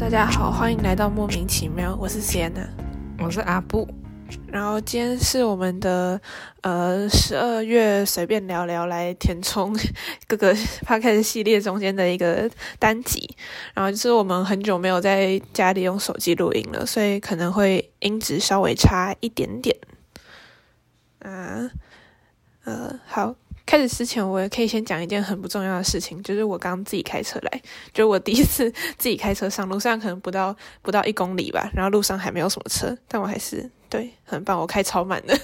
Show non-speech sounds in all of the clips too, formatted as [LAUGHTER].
大家好，欢迎来到莫名其妙，我是 Sienna，我是阿布。然后今天是我们的呃十二月随便聊聊来填充 [LAUGHS] 各个 p o d 系列中间的一个单集。然后就是我们很久没有在家里用手机录音了，所以可能会音质稍微差一点点。啊，呃，好。开始之前，我也可以先讲一件很不重要的事情，就是我刚自己开车来，就是我第一次自己开车上路，虽然可能不到不到一公里吧，然后路上还没有什么车，但我还是对很棒，我开超慢的。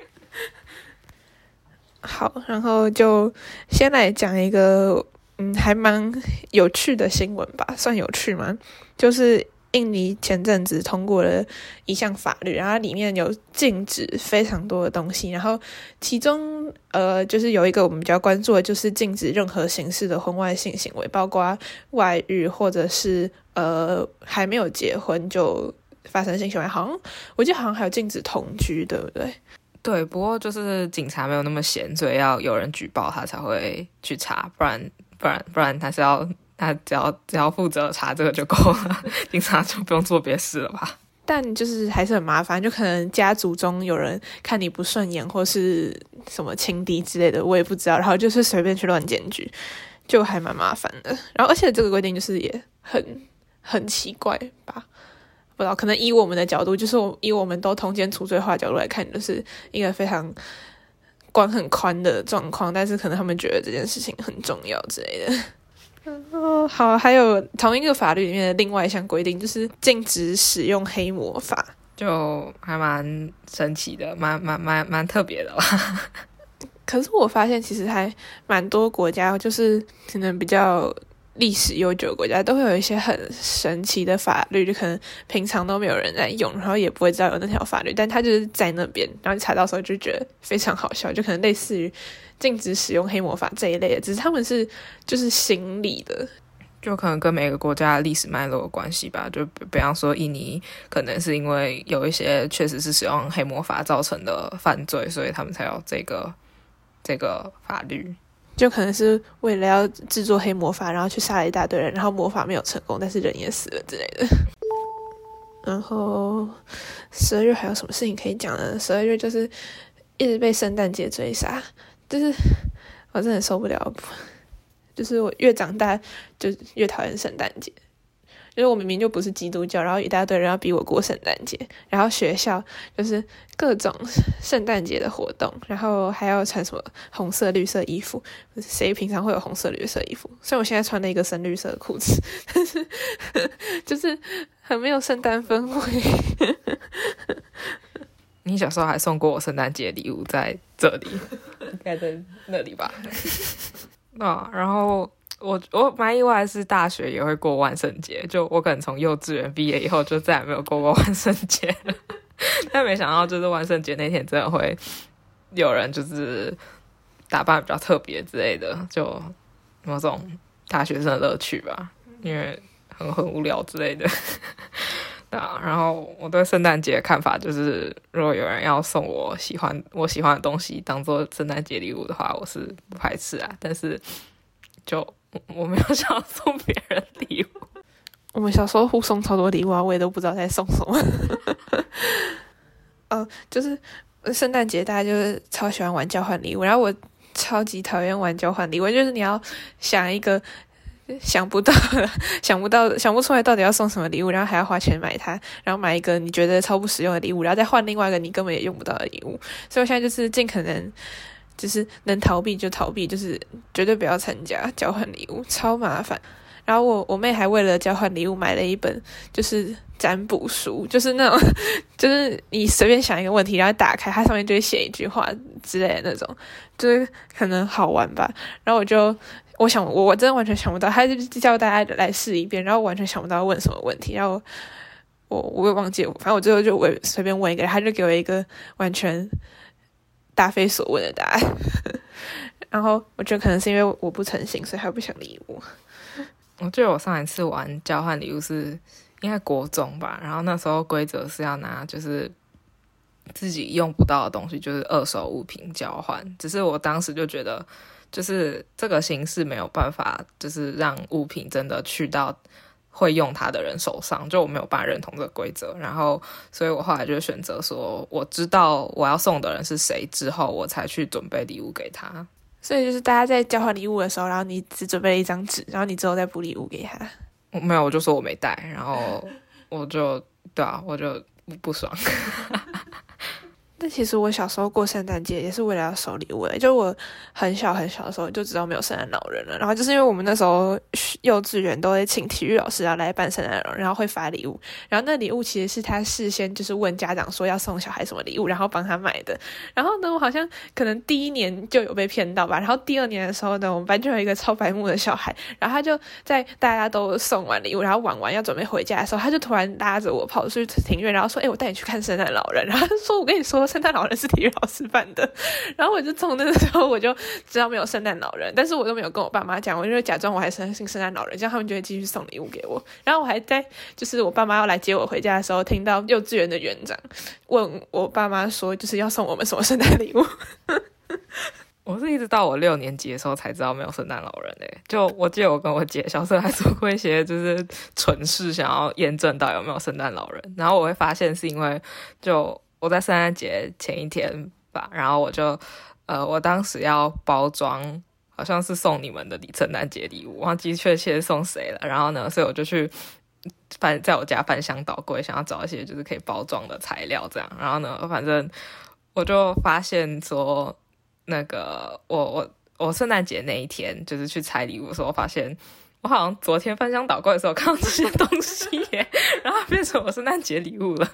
[LAUGHS] 好，然后就先来讲一个嗯，还蛮有趣的新闻吧，算有趣吗？就是。印尼前阵子通过了一项法律，然后里面有禁止非常多的东西，然后其中呃就是有一个我们比较关注的，就是禁止任何形式的婚外性行为，包括外遇或者是呃还没有结婚就发生性行为，好像我记得好像还有禁止同居，对不对？对，不过就是警察没有那么闲，所以要有人举报他才会去查，不然不然不然他是要。他只要只要负责查这个就够了，警察就不用做别的事了吧？但就是还是很麻烦，就可能家族中有人看你不顺眼，或是什么情敌之类的，我也不知道。然后就是随便去乱检举，就还蛮麻烦的。然后而且这个规定就是也很很奇怪吧？不知道，可能以我们的角度，就是我以我们都通奸除罪化角度来看，就是一个非常管很宽的状况。但是可能他们觉得这件事情很重要之类的。哦，好，还有同一个法律里面的另外一项规定，就是禁止使用黑魔法，就还蛮神奇的，蛮蛮蛮蛮特别的啦。可是我发现，其实还蛮多国家，就是可能比较历史悠久的国家，都会有一些很神奇的法律，就可能平常都没有人在用，然后也不会知道有那条法律，但它就是在那边，然后你查到时候就觉得非常好笑，就可能类似于。禁止使用黑魔法这一类的，只是他们是就是行礼的，就可能跟每个国家的历史脉络有关系吧。就比方说印尼，可能是因为有一些确实是使用黑魔法造成的犯罪，所以他们才有这个这个法律。就可能是为了要制作黑魔法，然后去杀了一大堆人，然后魔法没有成功，但是人也死了之类的。[LAUGHS] 然后十二月还有什么事情可以讲呢？十二月就是一直被圣诞节追杀。就是我真的受不了，就是我越长大就越讨厌圣诞节。就是我明明就不是基督教，然后一大堆人要逼我过圣诞节，然后学校就是各种圣诞节的活动，然后还要穿什么红色、绿色衣服。谁平常会有红色、绿色衣服？虽然我现在穿了一个深绿色的裤子，但是就是很没有圣诞氛围。[LAUGHS] 你小时候还送过我圣诞节礼物，在这里，[LAUGHS] 应该在那里吧？[LAUGHS] 啊，然后我我蛮意外是大学也会过万圣节，就我可能从幼稚园毕业以后就再也没有过过万圣节了，[LAUGHS] 但没想到就是万圣节那天真的会有人就是打扮比较特别之类的，就某种大学生的乐趣吧，因为很很无聊之类的。[LAUGHS] 啊，然后我对圣诞节的看法就是，如果有人要送我喜欢我喜欢的东西当做圣诞节礼物的话，我是不排斥啊。但是，就我没有想要送别人礼物。[LAUGHS] 我们小时候互送超多礼物啊，我也都不知道在送什么。[LAUGHS] 呃，就是圣诞节大家就是超喜欢玩交换礼物，然后我超级讨厌玩交换礼物，就是你要想一个。想不到，想不到，想不出来到底要送什么礼物，然后还要花钱买它，然后买一个你觉得超不实用的礼物，然后再换另外一个你根本也用不到的礼物。所以我现在就是尽可能，就是能逃避就逃避，就是绝对不要参加交换礼物，超麻烦。然后我我妹还为了交换礼物买了一本就是占卜书，就是那种 [LAUGHS] 就是你随便想一个问题，然后打开它上面就会写一句话之类的那种，就是可能好玩吧。然后我就。我想，我我真的完全想不到，他就叫大家来试一遍，然后完全想不到问什么问题，然后我我也忘记，反正我最后就我随便问一个，他就给我一个完全答非所问的答案，然后我觉得可能是因为我不诚信，所以他不想理我。我记得我上一次玩交换礼物是应该国中吧，然后那时候规则是要拿就是自己用不到的东西，就是二手物品交换，只是我当时就觉得。就是这个形式没有办法，就是让物品真的去到会用它的人手上，就我没有办法认同这个规则。然后，所以我后来就选择说，我知道我要送的人是谁之后，我才去准备礼物给他。所以就是大家在交换礼物的时候，然后你只准备了一张纸，然后你之后再补礼物给他。我没有，我就说我没带，然后我就对啊，我就不爽。但其实我小时候过圣诞节也是为了要收礼物的，就我很小很小的时候就知道没有圣诞老人了。然后就是因为我们那时候幼稚园都会请体育老师要来扮圣诞老人，然后会发礼物。然后那礼物其实是他事先就是问家长说要送小孩什么礼物，然后帮他买的。然后呢，我好像可能第一年就有被骗到吧。然后第二年的时候呢，我们班就有一个超白目的小孩，然后他就在大家都送完礼物，然后玩完要准备回家的时候，他就突然拉着我跑出去庭院，然后说：“哎，我带你去看圣诞老人。”然后他说：“我跟你说。”圣诞老人是体育老师扮的，[LAUGHS] 然后我就从那个时候我就知道没有圣诞老人，但是我都没有跟我爸妈讲，我就假装我还相信圣诞老人，这样他们就会继续送礼物给我。然后我还在就是我爸妈要来接我回家的时候，听到幼稚园的园长问我爸妈说，就是要送我们什么圣诞礼物。[LAUGHS] 我是一直到我六年级的时候才知道没有圣诞老人诶，就我记得我跟我姐小时候还做过一些就是蠢事，想要验证到有没有圣诞老人，然后我会发现是因为就。我在圣诞节前一天吧，然后我就，呃，我当时要包装，好像是送你们的圣诞节礼物，忘记确切送谁了。然后呢，所以我就去翻在我家翻箱倒柜，想要找一些就是可以包装的材料，这样。然后呢，反正我就发现说，那个我我我圣诞节那一天就是去拆礼物的时候，发现我好像昨天翻箱倒柜的时候看到这些东西耶，[LAUGHS] 然后变成我圣诞节礼物了。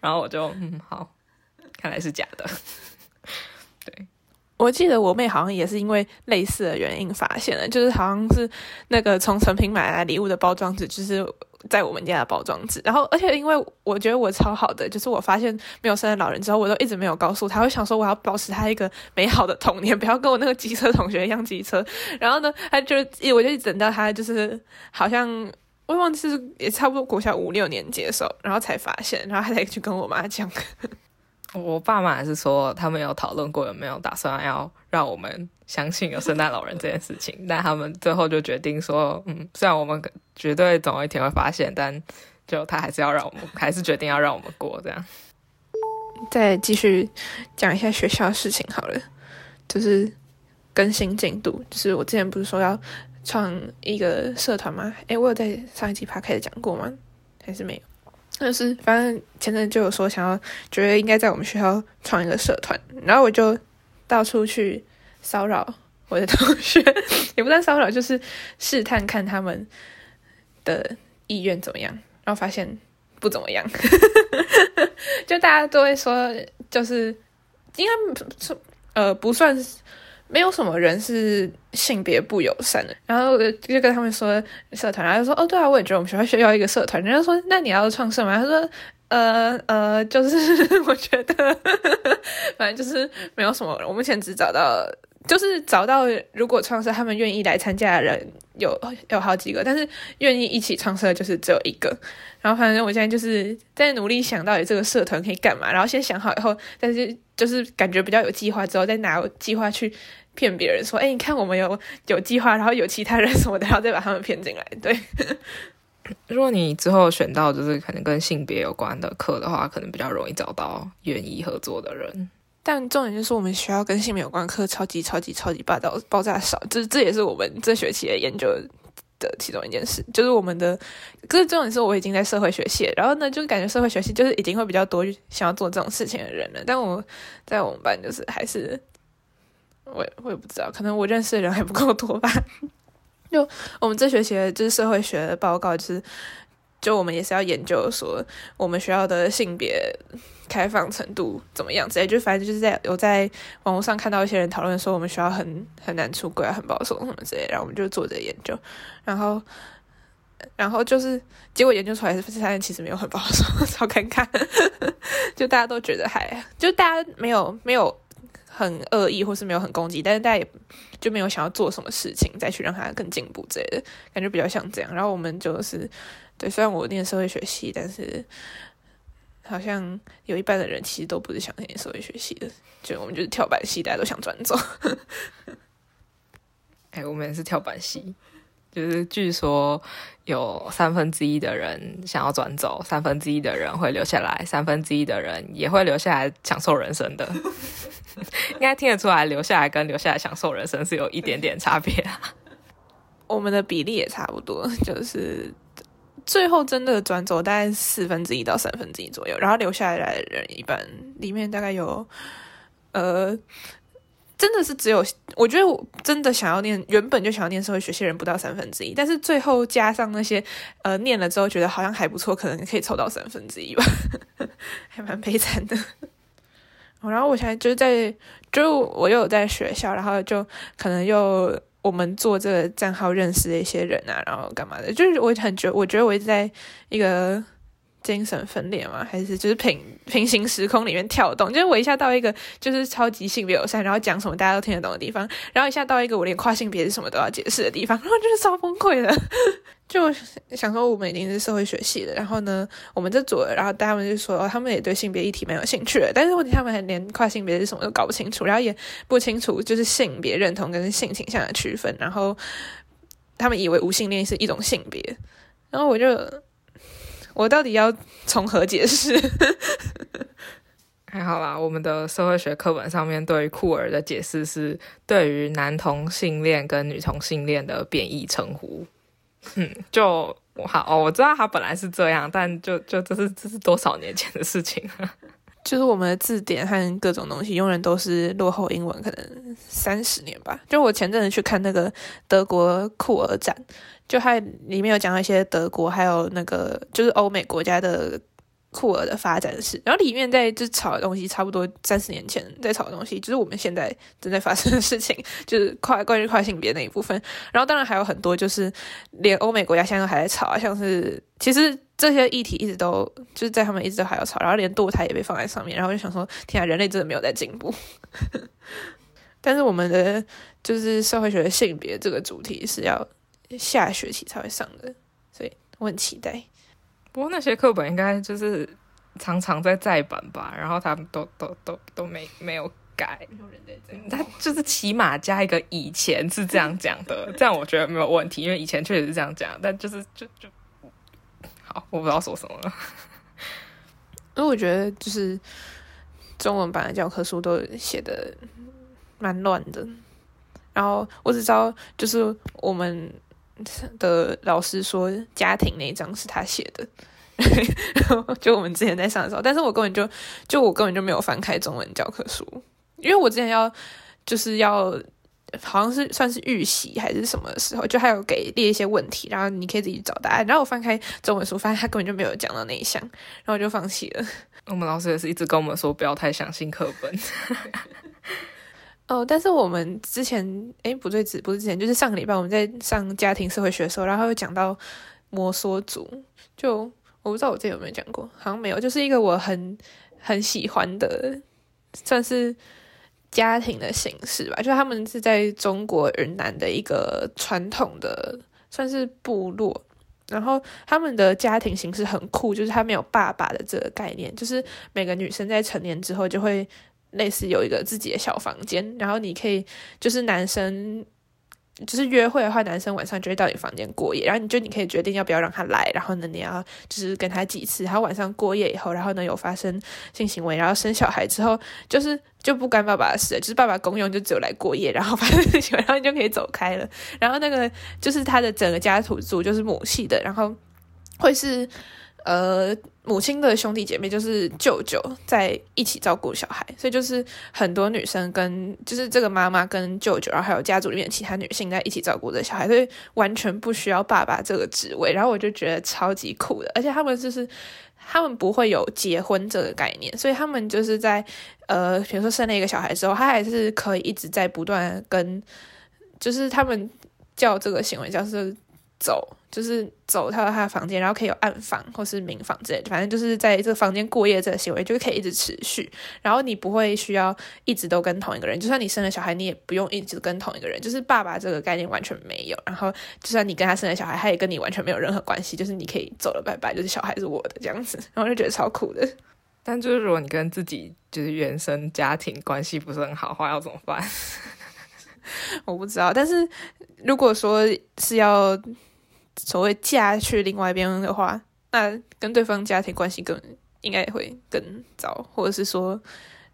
然后我就嗯好，看来是假的。对，我记得我妹好像也是因为类似的原因发现了，就是好像是那个从成品买来礼物的包装纸，就是在我们家的包装纸。然后而且因为我觉得我超好的，就是我发现没有圣诞老人之后，我都一直没有告诉他，会想说我要保持他一个美好的童年，不要跟我那个机车同学一样机车。然后呢，他就我就等到他就是好像。我忘记是也差不多国小五六年级的时候，然后才发现，然后还得去跟我妈讲。[LAUGHS] 我爸妈还是说他们有讨论过有没有打算要让我们相信有圣诞老人这件事情，但他们最后就决定说，嗯，虽然我们绝对总有一天会发现，但就他还是要让我们，还是决定要让我们过这样。再继续讲一下学校的事情好了，就是更新进度，就是我之前不是说要。创一个社团吗？诶，我有在上一集趴开始讲过吗？还是没有？但是反正前阵就有说想要，觉得应该在我们学校创一个社团，然后我就到处去骚扰我的同学，[LAUGHS] 也不算骚扰，就是试探看他们的意愿怎么样，然后发现不怎么样，[LAUGHS] 就大家都会说，就是应该呃不算。没有什么人是性别不友善的，然后就跟他们说社团，然后说哦对啊，我也觉得我们学校需要一个社团。人家说那你要创社吗？他说呃呃，就是我觉得 [LAUGHS] 反正就是没有什么。我目前只找到，就是找到如果创社他们愿意来参加的人有有好几个，但是愿意一起创社就是只有一个。然后反正我现在就是在努力想到底这个社团可以干嘛，然后先想好以后，但是就是感觉比较有计划之后再拿计划去。骗别人说：“哎，你看我们有有计划，然后有其他人什么的，然后再把他们骗进来。”对。如果你之后选到就是可能跟性别有关的课的话，可能比较容易找到愿意合作的人。但重点就是我们学校跟性别有关课超级超级超级霸道爆炸少，这这也是我们这学期的研究的其中一件事。就是我们的，可是重点是我已经在社会学系，然后呢，就感觉社会学系就是已经会比较多想要做这种事情的人了。但我在我们班就是还是。我我也不知道，可能我认识的人还不够多吧。[LAUGHS] 就我们这学期就是社会学的报告，就是就我们也是要研究说我们学校的性别开放程度怎么样之类。就反正就是在有在网络上看到一些人讨论说我们学校很很难出轨，很保守什么之类。然后我们就做这研究，然后然后就是结果研究出来是发现其实没有很保守，超尴尬。就大家都觉得还就大家没有没有。很恶意，或是没有很攻击，但是大家也就没有想要做什么事情再去让他更进步之类的，感觉比较像这样。然后我们就是，对，虽然我念社会学系，但是好像有一半的人其实都不是想念社会学系的，就我们就是跳板系，大家都想转走。哎，我们也是跳板系，就是据说有三分之一的人想要转走，三分之一的人会留下来，三分之一的人也会留下来享受人生的。[LAUGHS] 应该听得出来，留下来跟留下来享受人生是有一点点差别。我们的比例也差不多，就是最后真的转走大概四分之一到三分之一左右，然后留下来的人一般里面大概有呃。真的是只有，我觉得我真的想要念，原本就想要念社会学系人不到三分之一，但是最后加上那些呃念了之后觉得好像还不错，可能可以凑到三分之一吧，还蛮悲惨的。然后我现在就是在，就我又有在学校，然后就可能又我们做这个账号认识的一些人啊，然后干嘛的，就是我很觉，我觉得我一直在一个。精神分裂吗？还是就是平平行时空里面跳动？就是我一下到一个就是超级性别友善，然后讲什么大家都听得懂的地方，然后一下到一个我连跨性别是什么都要解释的地方，然后就是超崩溃的。就想说我们已经是社会学系的，然后呢，我们这组，然后他们就说哦，他们也对性别议题蛮有兴趣的，但是问题他们还连跨性别是什么都搞不清楚，然后也不清楚就是性别认同跟性倾向的区分，然后他们以为无性恋是一种性别，然后我就。我到底要从何解释？[LAUGHS] 还好啦，我们的社会学课本上面对于酷儿的解释是对于男同性恋跟女同性恋的贬义称呼。[LAUGHS] 嗯，就好哦，我知道他本来是这样，但就就这是这是多少年前的事情 [LAUGHS] 就是我们的字典和各种东西永远都是落后英文，可能三十年吧。就我前阵子去看那个德国酷儿展。就还里面有讲一些德国还有那个就是欧美国家的酷儿的发展史，然后里面在就炒的东西差不多三十年前在炒的东西，就是我们现在正在发生的事情，就是跨关于跨性别那一部分。然后当然还有很多就是连欧美国家现在都还在炒，像是其实这些议题一直都就是在他们一直都还要炒，然后连堕胎也被放在上面，然后就想说天啊，人类真的没有在进步。[LAUGHS] 但是我们的就是社会学的性别这个主题是要。下学期才会上的，所以我很期待。不过那些课本应该就是常常在再版吧，然后他们都都都都没没有改。他就是起码加一个以前是这样讲的，[LAUGHS] 这样我觉得没有问题，因为以前确实是这样讲。但就是就就好，我不知道说什么了。因为我觉得就是中文版的教科书都写的蛮乱的，然后我只知道就是我们。[LAUGHS] 的老师说家庭那一章是他写的，[LAUGHS] 就我们之前在上的时候，但是我根本就就我根本就没有翻开中文教科书，因为我之前要就是要好像是算是预习还是什么时候，就还有给列一些问题，然后你可以自己找答案，然后我翻开中文书，发现他根本就没有讲到那一项，然后我就放弃了。我们老师也是一直跟我们说不要太相信课本。[LAUGHS] 哦，但是我们之前，哎，不对，只不是之前，就是上个礼拜我们在上家庭社会学的时候，然后又讲到摩梭族，就我不知道我这有没有讲过，好像没有，就是一个我很很喜欢的，算是家庭的形式吧，就他们是在中国云南的一个传统的算是部落，然后他们的家庭形式很酷，就是他没有爸爸的这个概念，就是每个女生在成年之后就会。类似有一个自己的小房间，然后你可以就是男生就是约会的话，男生晚上就会到你房间过夜，然后你就你可以决定要不要让他来，然后呢你要就是跟他几次，他晚上过夜以后，然后呢有发生性行为，然后生小孩之后，就是就不干爸爸的事，就是爸爸公用就只有来过夜，然后发生性行为，然后你就可以走开了。然后那个就是他的整个家族族就是母系的，然后 [LAUGHS] 会是。呃，母亲的兄弟姐妹就是舅舅在一起照顾小孩，所以就是很多女生跟就是这个妈妈跟舅舅，然后还有家族里面其他女性在一起照顾这小孩，所以完全不需要爸爸这个职位。然后我就觉得超级酷的，而且他们就是他们不会有结婚这个概念，所以他们就是在呃，比如说生了一个小孩之后，他还是可以一直在不断跟，就是他们叫这个行为叫是走。就是走到他的房间，然后可以有暗房或是明房之类的，反正就是在这个房间过夜这个行为，就可以一直持续。然后你不会需要一直都跟同一个人，就算你生了小孩，你也不用一直跟同一个人。就是爸爸这个概念完全没有。然后就算你跟他生了小孩，他也跟你完全没有任何关系。就是你可以走了，拜拜，就是小孩是我的这样子。然后就觉得超酷的。但就是如果你跟自己就是原生家庭关系不是很好话，要怎么办？我不知道。但是如果说是要。所谓嫁去另外一边的话，那跟对方家庭关系更应该会更糟，或者是说，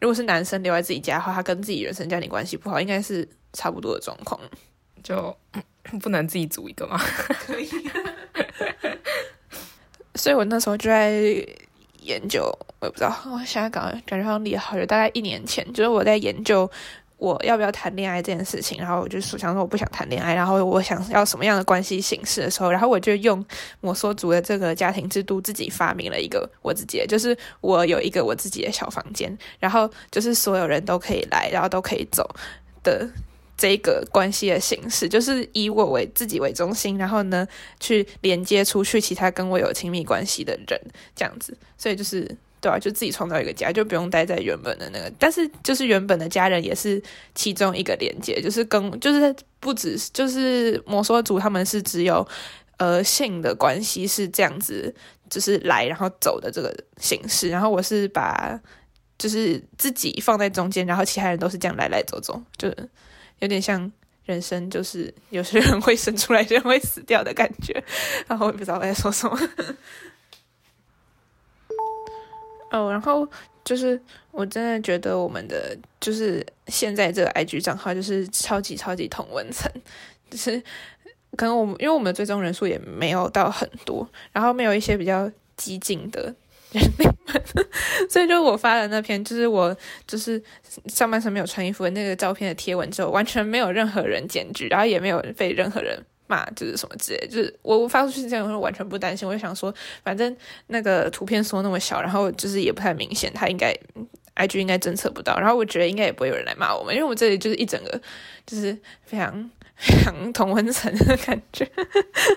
如果是男生留在自己家的话，他跟自己原生家庭关系不好，应该是差不多的状况。就不能自己组一个吗？可以。[LAUGHS] 所以我那时候就在研究，我也不知道，我现在感感觉好像厉害，大概一年前，就是我在研究我要不要谈恋爱这件事情，然后我就想说我不想谈恋爱，然后我想要什么样的关系形式的时候，然后我就用摩梭族的这个家庭制度自己发明了一个我自己，就是我有一个我自己的小房间，然后就是所有人都可以来，然后都可以走的。这个关系的形式，就是以我为自己为中心，然后呢，去连接出去其他跟我有亲密关系的人，这样子。所以就是对啊，就自己创造一个家，就不用待在原本的那个。但是就是原本的家人也是其中一个连接，就是跟就是不只是就是摩梭族他们是只有呃性的关系是这样子，就是来然后走的这个形式。然后我是把就是自己放在中间，然后其他人都是这样来来走走，就。有点像人生，就是有些人会生出来，有人会死掉的感觉。[LAUGHS] 然后我也不知道在说什么。哦，然后就是我真的觉得我们的就是现在这个 IG 账号就是超级超级同文层，就是可能我们因为我们的追踪人数也没有到很多，然后没有一些比较激进的人。[LAUGHS] 所以就我发的那篇，就是我就是上半身没有穿衣服的那个照片的贴文之后，完全没有任何人检举，然后也没有被任何人骂，就是什么之类。就是我我发出去这样，我完全不担心。我就想说，反正那个图片缩那么小，然后就是也不太明显，他应该 IG 应该侦测不到。然后我觉得应该也不会有人来骂我们，因为我们这里就是一整个就是非常非常同温层的感觉，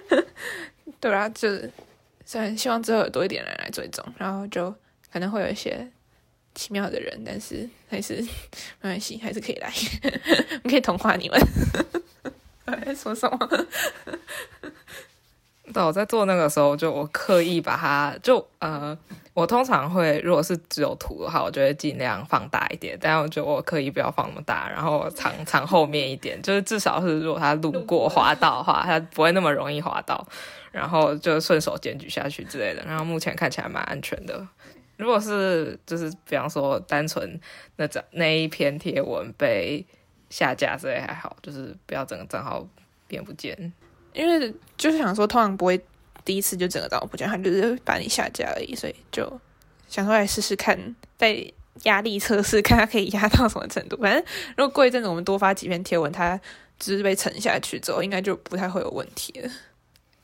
[LAUGHS] 对啊，就是。虽然希望之后有多一点人来追踪，然后就可能会有一些奇妙的人，但是还是 [LAUGHS] 没关系，还是可以来，[LAUGHS] 我可以同化你们。在说什么？[LAUGHS] 对，我在做那个时候，就我刻意把它，就呃，我通常会，如果是只有图的话，我就会尽量放大一点，但我觉得我刻意不要放那么大，然后藏 [LAUGHS] 藏后面一点，就是至少是如果他路过滑道的话，他不会那么容易滑到。然后就顺手检举下去之类的，然后目前看起来蛮安全的。如果是就是比方说单纯那张那一篇贴文被下架之类还好，就是不要整个账号变不见。因为就是想说，通常不会第一次就整个账号不见，他就是把你下架而已，所以就想说来试试看，在压力测试，看它可以压到什么程度。反正如果过一阵子我们多发几篇贴文，它只是被沉下去之后，应该就不太会有问题了。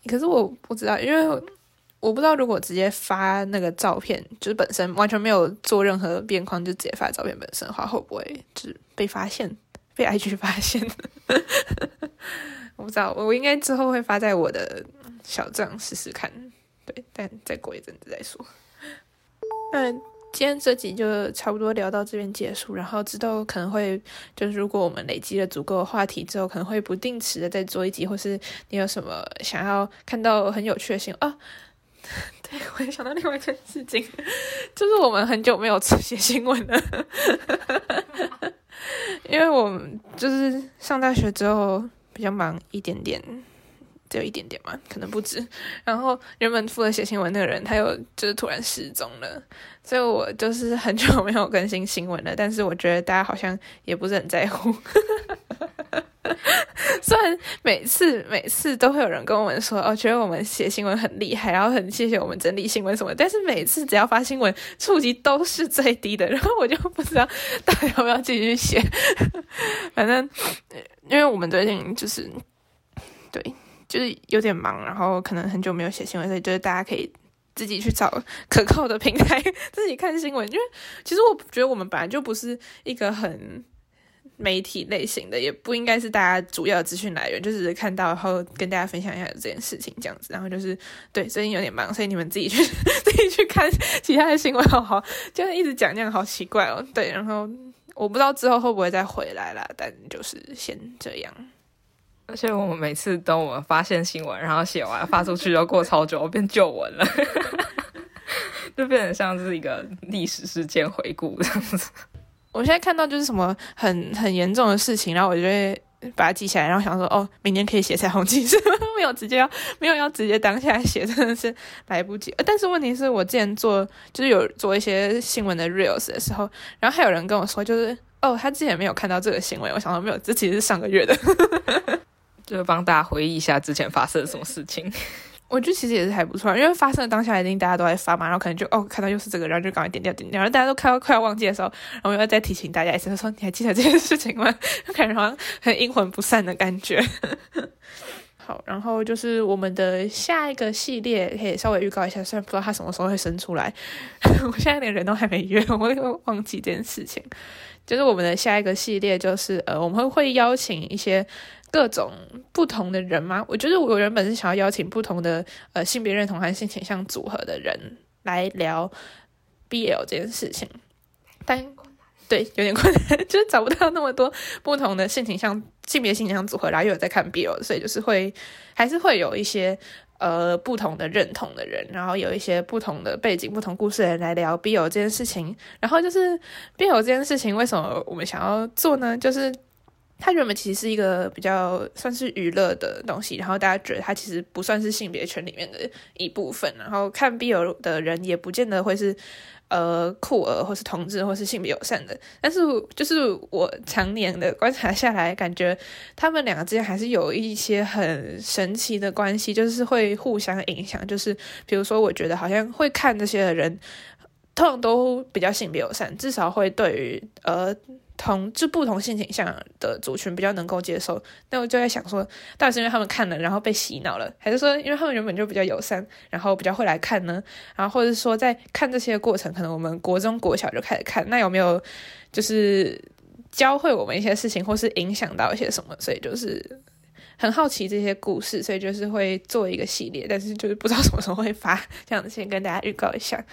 可是我不知道，因为我不知道如果直接发那个照片，就是本身完全没有做任何边框，就直接发照片本身的话，会不会就是被发现，被 IG [LAUGHS] 发现？[LAUGHS] 我不知道，我应该之后会发在我的小账试试看，对，但再过一阵子再说。[LAUGHS] 嗯。今天这集就差不多聊到这边结束，然后之后可能会就是如果我们累积了足够的话题之后，可能会不定时的再做一集，或是你有什么想要看到很有趣的新闻啊？对，我也想到另外一件事情，就是我们很久没有写新闻了，[LAUGHS] 因为我就是上大学之后比较忙一点点。只有一点点嘛，可能不止。然后原本负责写新闻那个人，他又就是突然失踪了，所以我就是很久没有更新新闻了。但是我觉得大家好像也不是很在乎。[LAUGHS] 虽然每次每次都会有人跟我们说，哦，觉得我们写新闻很厉害，然后很谢谢我们整理新闻什么，但是每次只要发新闻，触及都是最低的。然后我就不知道大家要不要继续写。[LAUGHS] 反正因为我们最近就是对。就是有点忙，然后可能很久没有写新闻，所以就是大家可以自己去找可靠的平台 [LAUGHS] 自己看新闻。因为其实我觉得我们本来就不是一个很媒体类型的，也不应该是大家主要资讯来源，就是看到然后跟大家分享一下这件事情这样子。然后就是对最近有点忙，所以你们自己去 [LAUGHS] 自己去看其他的新闻好好，就是一直讲这样好奇怪哦。对，然后我不知道之后会不会再回来啦，但就是先这样。而且我们每次等我们发现新闻，然后写完发出去，就过超久，变旧闻了，[LAUGHS] 就变成像是一个历史事件回顾这样子。我现在看到就是什么很很严重的事情，然后我就会把它记下来，然后想说哦，明年可以写彩虹记事，没有直接要没有要直接当下写，真的是来不及。但是问题是我之前做就是有做一些新闻的 reels 的时候，然后还有人跟我说，就是哦，他之前没有看到这个新闻，我想说没有，这其实是上个月的，[LAUGHS] 就是帮大家回忆一下之前发生了什么事情。我觉得其实也是还不错，因为发生的当下一定大家都在发嘛，然后可能就哦看到又是这个，然后就赶快点掉点掉，然后大家都快要快要忘记的时候，然后又要再提醒大家一次，说你还记得这件事情吗？感觉好像很阴魂不散的感觉。好，然后就是我们的下一个系列，可以稍微预告一下，虽然不知道它什么时候会生出来，[LAUGHS] 我现在连人都还没约，我会忘记这件事情。就是我们的下一个系列，就是呃，我们会会邀请一些。各种不同的人吗？我觉得我原本是想要邀请不同的呃性别认同和性倾向组合的人来聊 BL 这件事情，但对有点困难，[LAUGHS] 就是找不到那么多不同的性倾向、性别性倾向组合，然后又有在看 BL，所以就是会还是会有一些呃不同的认同的人，然后有一些不同的背景、不同故事的人来聊 BL 这件事情。然后就是 BL 这件事情，为什么我们想要做呢？就是。它原本其实是一个比较算是娱乐的东西，然后大家觉得它其实不算是性别圈里面的一部分。然后看 BL 的人也不见得会是呃酷儿或是同志或是性别友善的。但是就是我常年的观察下来，感觉他们两个之间还是有一些很神奇的关系，就是会互相影响。就是比如说，我觉得好像会看这些的人，通常都比较性别友善，至少会对于呃。同就不同性倾向的族群比较能够接受，那我就在想说，到底是因为他们看了然后被洗脑了，还是说因为他们原本就比较友善，然后比较会来看呢？然后或者是说在看这些过程，可能我们国中国小就开始看，那有没有就是教会我们一些事情，或是影响到一些什么？所以就是很好奇这些故事，所以就是会做一个系列，但是就是不知道什么时候会发，[LAUGHS] 这样子先跟大家预告一下。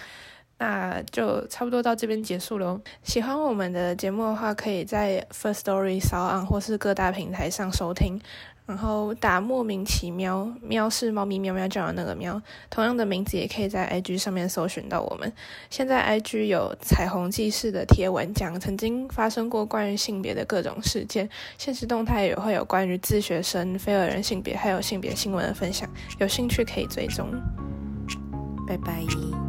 那就差不多到这边结束喽。喜欢我们的节目的话，可以在 First Story、s o n 或是各大平台上收听。然后打莫名其妙，喵是猫咪喵喵叫的那个喵。同样的名字也可以在 IG 上面搜寻到我们。现在 IG 有彩虹记事的贴文，讲曾经发生过关于性别的各种事件。现实动态也会有关于自学生、非二人性别还有性别新闻的分享。有兴趣可以追踪。拜拜。